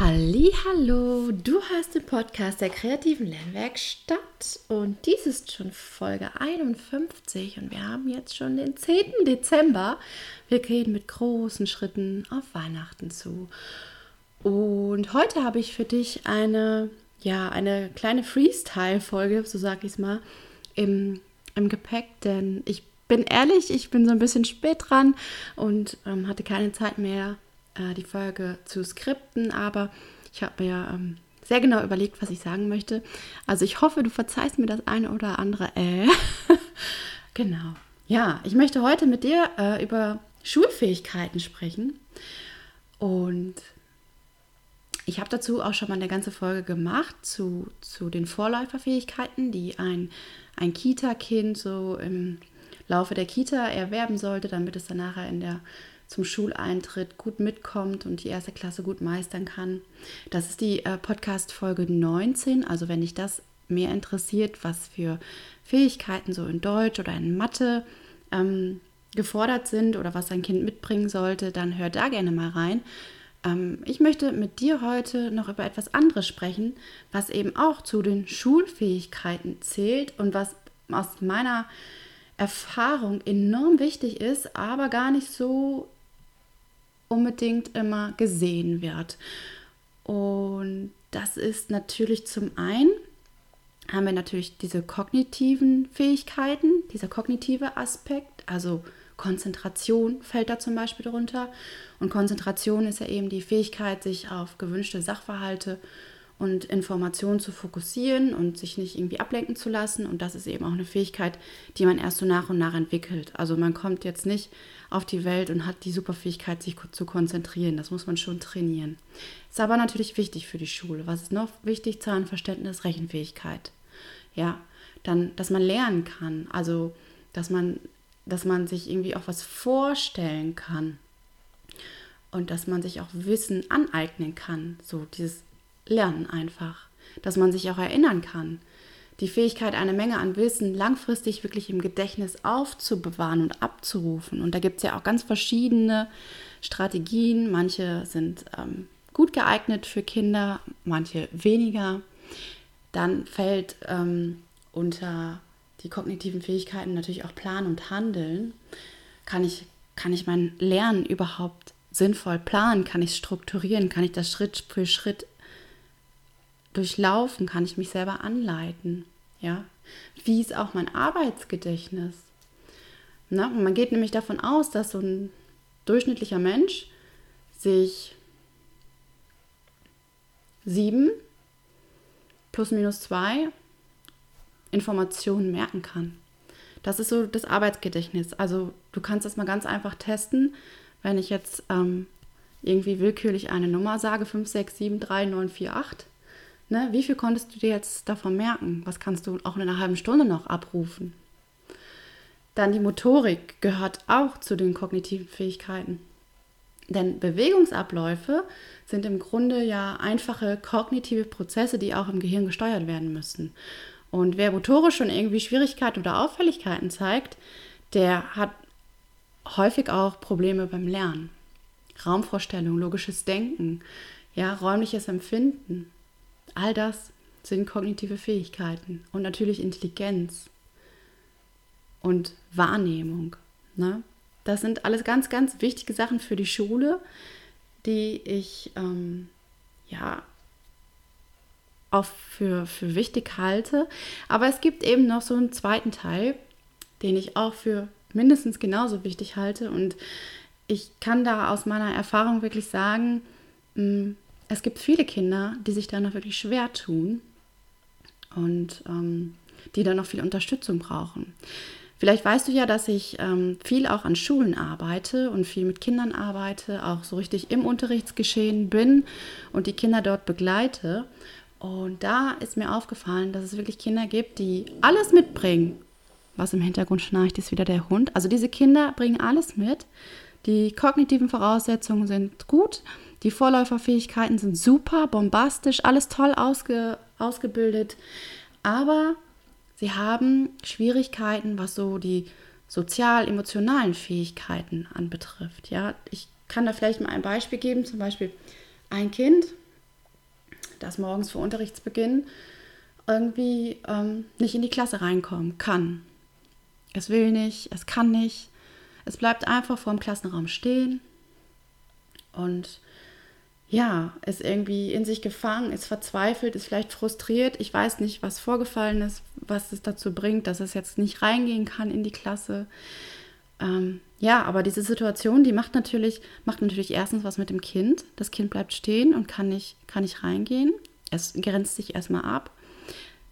Hallo, du hörst den Podcast der kreativen Lernwerkstatt und dies ist schon Folge 51 und wir haben jetzt schon den 10. Dezember. Wir gehen mit großen Schritten auf Weihnachten zu. Und heute habe ich für dich eine ja, eine kleine Freestyle-Folge, so sage ich es mal, im, im Gepäck, denn ich bin ehrlich, ich bin so ein bisschen spät dran und ähm, hatte keine Zeit mehr, äh, die Folge zu skripten, aber ich habe mir ähm, sehr genau überlegt, was ich sagen möchte. Also ich hoffe, du verzeihst mir das eine oder andere. Äh. genau. Ja, ich möchte heute mit dir äh, über Schulfähigkeiten sprechen und ich habe dazu auch schon mal eine ganze Folge gemacht zu, zu den Vorläuferfähigkeiten, die ein, ein Kita-Kind so im Laufe der Kita erwerben sollte, damit es dann nachher in der, zum Schuleintritt gut mitkommt und die erste Klasse gut meistern kann. Das ist die äh, Podcast-Folge 19. Also wenn dich das mehr interessiert, was für Fähigkeiten so in Deutsch oder in Mathe ähm, gefordert sind oder was ein Kind mitbringen sollte, dann hör da gerne mal rein. Ähm, ich möchte mit dir heute noch über etwas anderes sprechen, was eben auch zu den Schulfähigkeiten zählt und was aus meiner Erfahrung enorm wichtig ist, aber gar nicht so unbedingt immer gesehen wird. Und das ist natürlich zum einen, haben wir natürlich diese kognitiven Fähigkeiten, dieser kognitive Aspekt, also Konzentration fällt da zum Beispiel darunter. Und Konzentration ist ja eben die Fähigkeit, sich auf gewünschte Sachverhalte und Informationen zu fokussieren und sich nicht irgendwie ablenken zu lassen. Und das ist eben auch eine Fähigkeit, die man erst so nach und nach entwickelt. Also man kommt jetzt nicht auf die Welt und hat die Superfähigkeit, sich zu konzentrieren. Das muss man schon trainieren. Ist aber natürlich wichtig für die Schule. Was ist noch wichtig? Zahlenverständnis, Rechenfähigkeit. Ja, dann, dass man lernen kann. Also, dass man dass man sich irgendwie auch was vorstellen kann und dass man sich auch Wissen aneignen kann, so dieses Lernen einfach, dass man sich auch erinnern kann. Die Fähigkeit, eine Menge an Wissen langfristig wirklich im Gedächtnis aufzubewahren und abzurufen. Und da gibt es ja auch ganz verschiedene Strategien. Manche sind ähm, gut geeignet für Kinder, manche weniger. Dann fällt ähm, unter die kognitiven Fähigkeiten natürlich auch planen und handeln. Kann ich, kann ich mein Lernen überhaupt sinnvoll planen? Kann ich strukturieren? Kann ich das Schritt für Schritt durchlaufen? Kann ich mich selber anleiten? Ja? Wie ist auch mein Arbeitsgedächtnis? Na, man geht nämlich davon aus, dass so ein durchschnittlicher Mensch sich sieben plus minus zwei Informationen merken kann. Das ist so das Arbeitsgedächtnis. Also du kannst das mal ganz einfach testen, wenn ich jetzt ähm, irgendwie willkürlich eine Nummer sage, 5, 6, 7, 3, 9, 4, 8. Ne? Wie viel konntest du dir jetzt davon merken? Was kannst du auch in einer halben Stunde noch abrufen? Dann die Motorik gehört auch zu den kognitiven Fähigkeiten. Denn Bewegungsabläufe sind im Grunde ja einfache kognitive Prozesse, die auch im Gehirn gesteuert werden müssen. Und wer motorisch schon irgendwie Schwierigkeiten oder Auffälligkeiten zeigt, der hat häufig auch Probleme beim Lernen. Raumvorstellung, logisches Denken, ja, räumliches Empfinden. All das sind kognitive Fähigkeiten und natürlich Intelligenz und Wahrnehmung. Ne? Das sind alles ganz, ganz wichtige Sachen für die Schule, die ich ähm, ja auch für, für wichtig halte. Aber es gibt eben noch so einen zweiten Teil, den ich auch für mindestens genauso wichtig halte. Und ich kann da aus meiner Erfahrung wirklich sagen, mm, es gibt viele Kinder, die sich da noch wirklich schwer tun und ähm, die da noch viel Unterstützung brauchen. Vielleicht weißt du ja, dass ich ähm, viel auch an Schulen arbeite und viel mit Kindern arbeite, auch so richtig im Unterrichtsgeschehen bin und die Kinder dort begleite. Und da ist mir aufgefallen, dass es wirklich Kinder gibt, die alles mitbringen. Was im Hintergrund schnarcht, ist wieder der Hund. Also diese Kinder bringen alles mit. Die kognitiven Voraussetzungen sind gut. Die Vorläuferfähigkeiten sind super, bombastisch, alles toll ausge, ausgebildet. Aber sie haben Schwierigkeiten, was so die sozial-emotionalen Fähigkeiten anbetrifft. Ja, ich kann da vielleicht mal ein Beispiel geben. Zum Beispiel ein Kind, das morgens vor Unterrichtsbeginn irgendwie ähm, nicht in die Klasse reinkommen kann. Es will nicht, es kann nicht. Es bleibt einfach vor dem Klassenraum stehen und ja, ist irgendwie in sich gefangen, ist verzweifelt, ist vielleicht frustriert. Ich weiß nicht, was vorgefallen ist, was es dazu bringt, dass es jetzt nicht reingehen kann in die Klasse. Ähm, ja, aber diese Situation, die macht natürlich, macht natürlich erstens was mit dem Kind. Das Kind bleibt stehen und kann nicht, kann nicht reingehen. Es grenzt sich erstmal ab.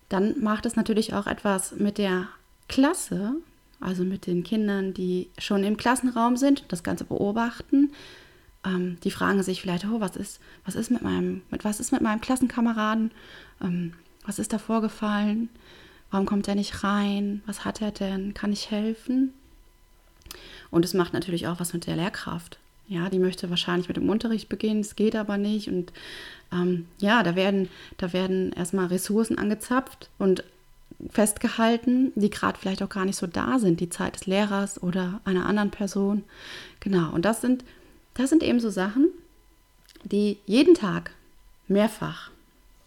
Dann macht es natürlich auch etwas mit der Klasse, also mit den Kindern, die schon im Klassenraum sind, das Ganze beobachten. Ähm, die fragen sich vielleicht, oh, was ist, was ist mit meinem, mit was ist mit meinem Klassenkameraden? Ähm, was ist da vorgefallen? Warum kommt er nicht rein? Was hat er denn? Kann ich helfen? Und es macht natürlich auch was mit der Lehrkraft. Ja, die möchte wahrscheinlich mit dem Unterricht beginnen, es geht aber nicht. Und ähm, ja, da werden, da werden erstmal Ressourcen angezapft und festgehalten, die gerade vielleicht auch gar nicht so da sind, die Zeit des Lehrers oder einer anderen Person. Genau, und das sind, das sind eben so Sachen, die jeden Tag mehrfach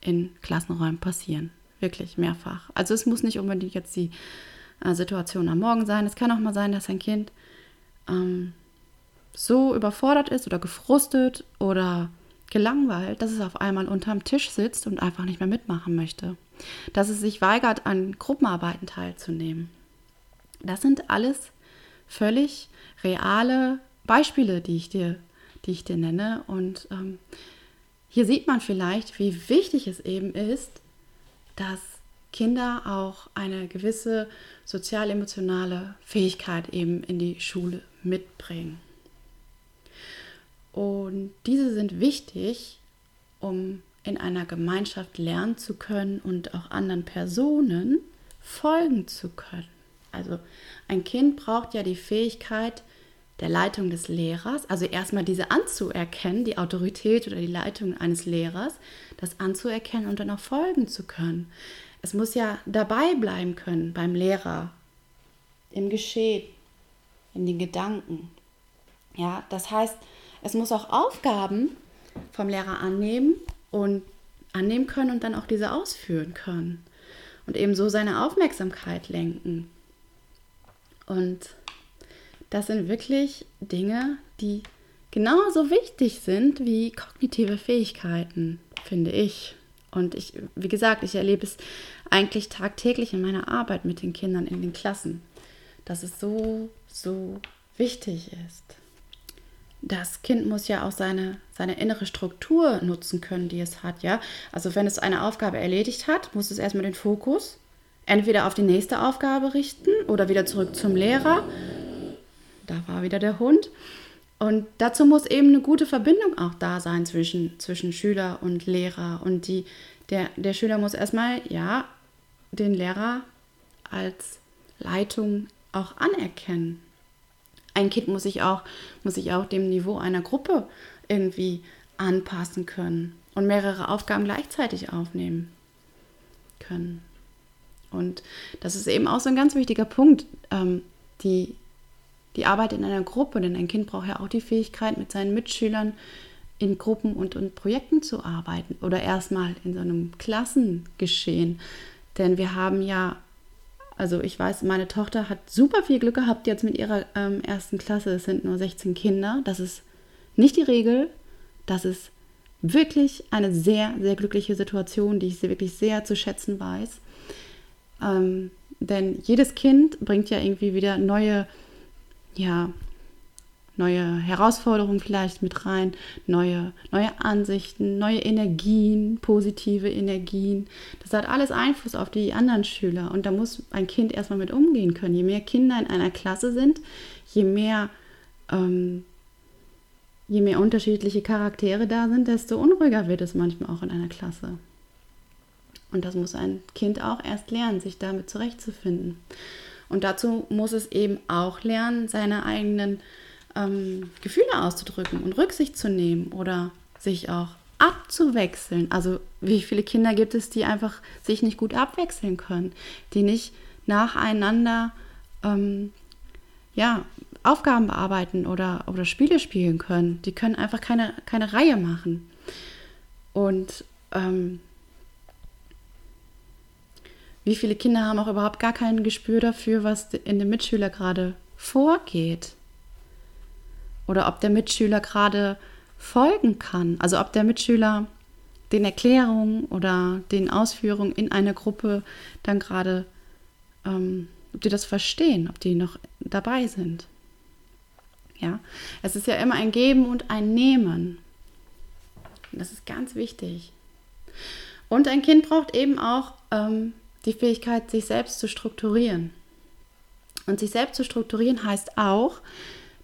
in Klassenräumen passieren. Wirklich mehrfach. Also es muss nicht unbedingt jetzt die äh, Situation am Morgen sein. Es kann auch mal sein, dass ein Kind ähm, so überfordert ist oder gefrustet oder gelangweilt, dass es auf einmal unterm Tisch sitzt und einfach nicht mehr mitmachen möchte. Dass es sich weigert, an Gruppenarbeiten teilzunehmen. Das sind alles völlig reale Beispiele, die ich dir, die ich dir nenne. Und ähm, hier sieht man vielleicht, wie wichtig es eben ist, dass Kinder auch eine gewisse sozial-emotionale Fähigkeit eben in die Schule mitbringen. Und diese sind wichtig, um in einer Gemeinschaft lernen zu können und auch anderen Personen folgen zu können. Also ein Kind braucht ja die Fähigkeit der Leitung des Lehrers, also erstmal diese anzuerkennen, die Autorität oder die Leitung eines Lehrers, das anzuerkennen und dann auch folgen zu können. Es muss ja dabei bleiben können beim Lehrer, im Geschehen, in den Gedanken. Ja, das heißt, es muss auch Aufgaben vom Lehrer annehmen und annehmen können und dann auch diese ausführen können. Und eben so seine Aufmerksamkeit lenken. Und das sind wirklich Dinge, die genauso wichtig sind wie kognitive Fähigkeiten, finde ich. Und ich, wie gesagt, ich erlebe es eigentlich tagtäglich in meiner Arbeit mit den Kindern in den Klassen, dass es so, so wichtig ist das Kind muss ja auch seine, seine innere Struktur nutzen können, die es hat, ja. Also wenn es eine Aufgabe erledigt hat, muss es erstmal den Fokus entweder auf die nächste Aufgabe richten oder wieder zurück zum Lehrer. Da war wieder der Hund. Und dazu muss eben eine gute Verbindung auch da sein zwischen, zwischen Schüler und Lehrer. Und die, der, der Schüler muss erstmal, ja, den Lehrer als Leitung auch anerkennen ein Kind muss sich auch, muss sich auch dem Niveau einer Gruppe irgendwie anpassen können und mehrere Aufgaben gleichzeitig aufnehmen können. Und das ist eben auch so ein ganz wichtiger Punkt, ähm, die, die Arbeit in einer Gruppe, denn ein Kind braucht ja auch die Fähigkeit, mit seinen Mitschülern in Gruppen und, und Projekten zu arbeiten oder erstmal in so einem Klassengeschehen. Denn wir haben ja also ich weiß, meine Tochter hat super viel Glück gehabt jetzt mit ihrer ähm, ersten Klasse. Es sind nur 16 Kinder. Das ist nicht die Regel. Das ist wirklich eine sehr, sehr glückliche Situation, die ich wirklich sehr zu schätzen weiß. Ähm, denn jedes Kind bringt ja irgendwie wieder neue, ja, neue Herausforderungen vielleicht mit rein, neue, neue Ansichten, neue Energien, positive Energien. Das hat alles Einfluss auf die anderen Schüler und da muss ein Kind erstmal mit umgehen können. Je mehr Kinder in einer Klasse sind, je mehr, ähm, je mehr unterschiedliche Charaktere da sind, desto unruhiger wird es manchmal auch in einer Klasse. Und das muss ein Kind auch erst lernen, sich damit zurechtzufinden. Und dazu muss es eben auch lernen, seine eigenen ähm, Gefühle auszudrücken und Rücksicht zu nehmen oder sich auch abzuwechseln. Also wie viele Kinder gibt es, die einfach sich nicht gut abwechseln können, die nicht nacheinander ähm, ja, Aufgaben bearbeiten oder, oder Spiele spielen können. Die können einfach keine, keine Reihe machen. Und ähm, wie viele Kinder haben auch überhaupt gar kein Gespür dafür, was in dem Mitschüler gerade vorgeht? Oder ob der Mitschüler gerade folgen kann. Also ob der Mitschüler den Erklärungen oder den Ausführungen in einer Gruppe dann gerade, ähm, ob die das verstehen, ob die noch dabei sind. Ja, es ist ja immer ein Geben und ein Nehmen. Das ist ganz wichtig. Und ein Kind braucht eben auch ähm, die Fähigkeit, sich selbst zu strukturieren. Und sich selbst zu strukturieren heißt auch,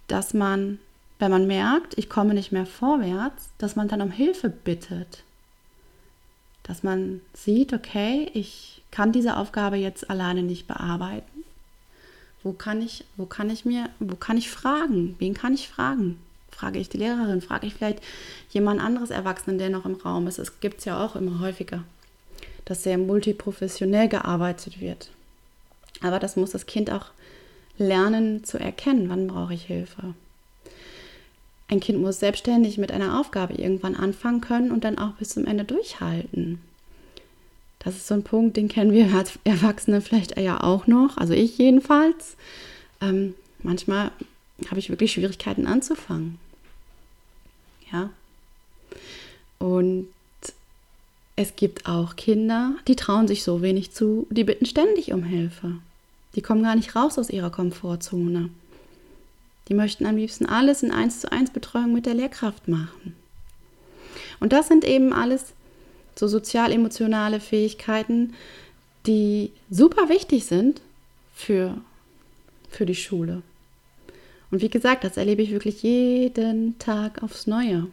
dass man, wenn man merkt, ich komme nicht mehr vorwärts, dass man dann um Hilfe bittet. Dass man sieht, okay, ich kann diese Aufgabe jetzt alleine nicht bearbeiten. Wo kann ich, wo kann ich mir, wo kann ich fragen? Wen kann ich fragen? Frage ich die Lehrerin? Frage ich vielleicht jemand anderes Erwachsenen, der noch im Raum ist? Es gibt es ja auch immer häufiger dass sehr multiprofessionell gearbeitet wird. Aber das muss das Kind auch lernen zu erkennen, wann brauche ich Hilfe. Ein Kind muss selbstständig mit einer Aufgabe irgendwann anfangen können und dann auch bis zum Ende durchhalten. Das ist so ein Punkt, den kennen wir als Erwachsene vielleicht ja auch noch, also ich jedenfalls. Ähm, manchmal habe ich wirklich Schwierigkeiten anzufangen. Ja. Und es gibt auch Kinder, die trauen sich so wenig zu, die bitten ständig um Hilfe. Die kommen gar nicht raus aus ihrer Komfortzone. Die möchten am liebsten alles in 1 zu 1 Betreuung mit der Lehrkraft machen. Und das sind eben alles so sozial-emotionale Fähigkeiten, die super wichtig sind für, für die Schule. Und wie gesagt, das erlebe ich wirklich jeden Tag aufs Neue.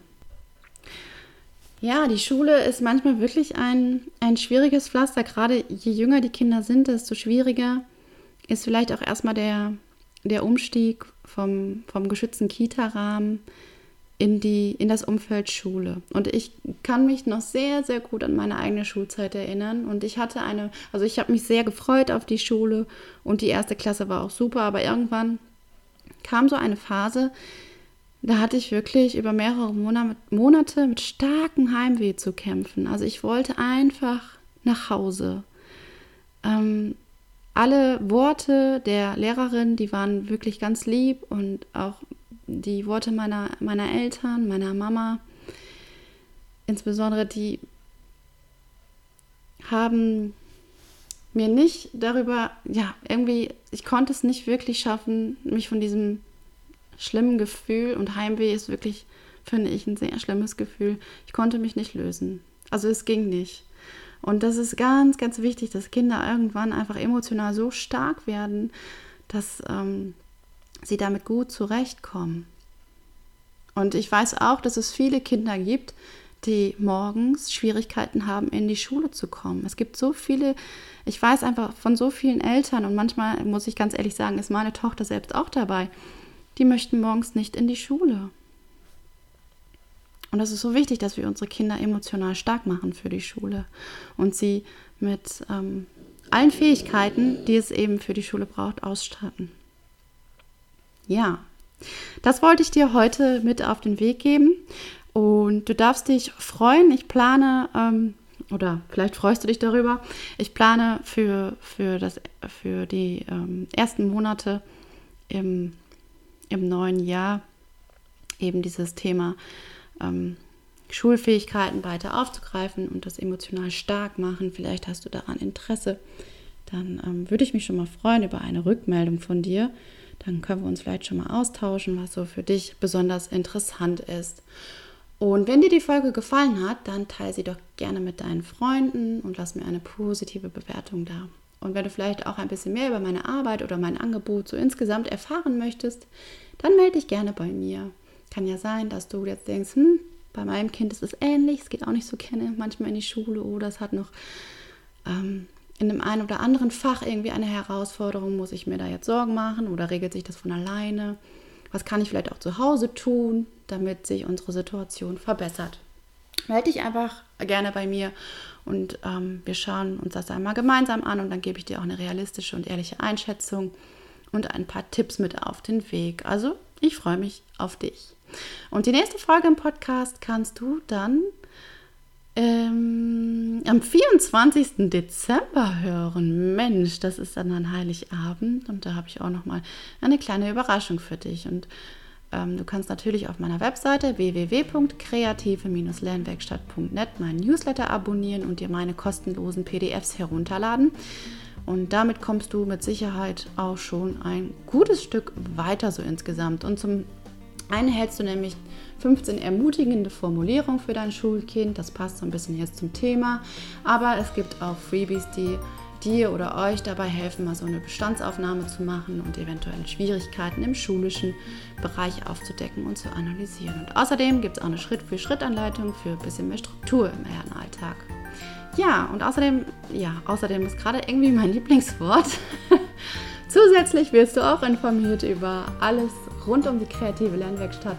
Ja, die Schule ist manchmal wirklich ein, ein schwieriges Pflaster. Gerade je jünger die Kinder sind, desto schwieriger ist vielleicht auch erstmal der, der Umstieg vom, vom geschützten Kita-Rahmen in, in das Umfeld Schule. Und ich kann mich noch sehr, sehr gut an meine eigene Schulzeit erinnern. Und ich hatte eine, also ich habe mich sehr gefreut auf die Schule und die erste Klasse war auch super, aber irgendwann kam so eine Phase, da hatte ich wirklich über mehrere Monate mit starkem Heimweh zu kämpfen. Also ich wollte einfach nach Hause. Ähm, alle Worte der Lehrerin, die waren wirklich ganz lieb und auch die Worte meiner, meiner Eltern, meiner Mama, insbesondere die haben mir nicht darüber, ja, irgendwie, ich konnte es nicht wirklich schaffen, mich von diesem schlimmen Gefühl und Heimweh ist wirklich, finde ich, ein sehr schlimmes Gefühl. Ich konnte mich nicht lösen. Also es ging nicht. Und das ist ganz, ganz wichtig, dass Kinder irgendwann einfach emotional so stark werden, dass ähm, sie damit gut zurechtkommen. Und ich weiß auch, dass es viele Kinder gibt, die morgens Schwierigkeiten haben, in die Schule zu kommen. Es gibt so viele, ich weiß einfach von so vielen Eltern und manchmal muss ich ganz ehrlich sagen, ist meine Tochter selbst auch dabei, die möchten morgens nicht in die Schule. Und das ist so wichtig, dass wir unsere Kinder emotional stark machen für die Schule und sie mit ähm, allen Fähigkeiten, die es eben für die Schule braucht, ausstatten. Ja, das wollte ich dir heute mit auf den Weg geben. Und du darfst dich freuen. Ich plane, ähm, oder vielleicht freust du dich darüber, ich plane für, für, das, für die ähm, ersten Monate im im neuen Jahr eben dieses Thema ähm, Schulfähigkeiten weiter aufzugreifen und das emotional stark machen. Vielleicht hast du daran Interesse. Dann ähm, würde ich mich schon mal freuen über eine Rückmeldung von dir. Dann können wir uns vielleicht schon mal austauschen, was so für dich besonders interessant ist. Und wenn dir die Folge gefallen hat, dann teile sie doch gerne mit deinen Freunden und lass mir eine positive Bewertung da. Und wenn du vielleicht auch ein bisschen mehr über meine Arbeit oder mein Angebot so insgesamt erfahren möchtest, dann melde dich gerne bei mir. Kann ja sein, dass du jetzt denkst, hm, bei meinem Kind ist es ähnlich, es geht auch nicht so gerne manchmal in die Schule oder es hat noch ähm, in dem einen oder anderen Fach irgendwie eine Herausforderung, muss ich mir da jetzt Sorgen machen oder regelt sich das von alleine? Was kann ich vielleicht auch zu Hause tun, damit sich unsere Situation verbessert? Melde dich einfach gerne bei mir und ähm, wir schauen uns das einmal gemeinsam an und dann gebe ich dir auch eine realistische und ehrliche Einschätzung und ein paar Tipps mit auf den Weg. Also, ich freue mich auf dich. Und die nächste Folge im Podcast kannst du dann ähm, am 24. Dezember hören. Mensch, das ist dann ein Heiligabend und da habe ich auch noch mal eine kleine Überraschung für dich. Und ähm, du kannst natürlich auf meiner Webseite www.kreative-lernwerkstatt.net meinen Newsletter abonnieren und dir meine kostenlosen PDFs herunterladen. Und damit kommst du mit Sicherheit auch schon ein gutes Stück weiter so insgesamt. Und zum einen hältst du nämlich 15 ermutigende Formulierungen für dein Schulkind. Das passt so ein bisschen jetzt zum Thema. Aber es gibt auch Freebies, die dir oder euch dabei helfen, mal so eine Bestandsaufnahme zu machen und eventuelle Schwierigkeiten im schulischen Bereich aufzudecken und zu analysieren. Und außerdem gibt es auch eine Schritt-für-Schritt-Anleitung für ein bisschen mehr Struktur im Lernalltag. Ja, und außerdem, ja, außerdem ist gerade irgendwie mein Lieblingswort. Zusätzlich wirst du auch informiert über alles rund um die kreative Lernwerkstatt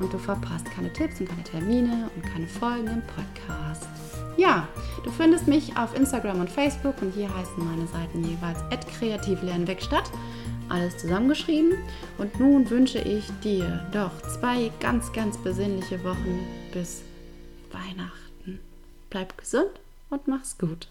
und du verpasst keine Tipps und keine Termine und keine Folgen im Podcast. Ja, du findest mich auf Instagram und Facebook und hier heißen meine Seiten jeweils kreative Lernwerkstatt. Alles zusammengeschrieben. Und nun wünsche ich dir doch zwei ganz, ganz besinnliche Wochen bis Weihnachten. Bleib gesund und mach's gut.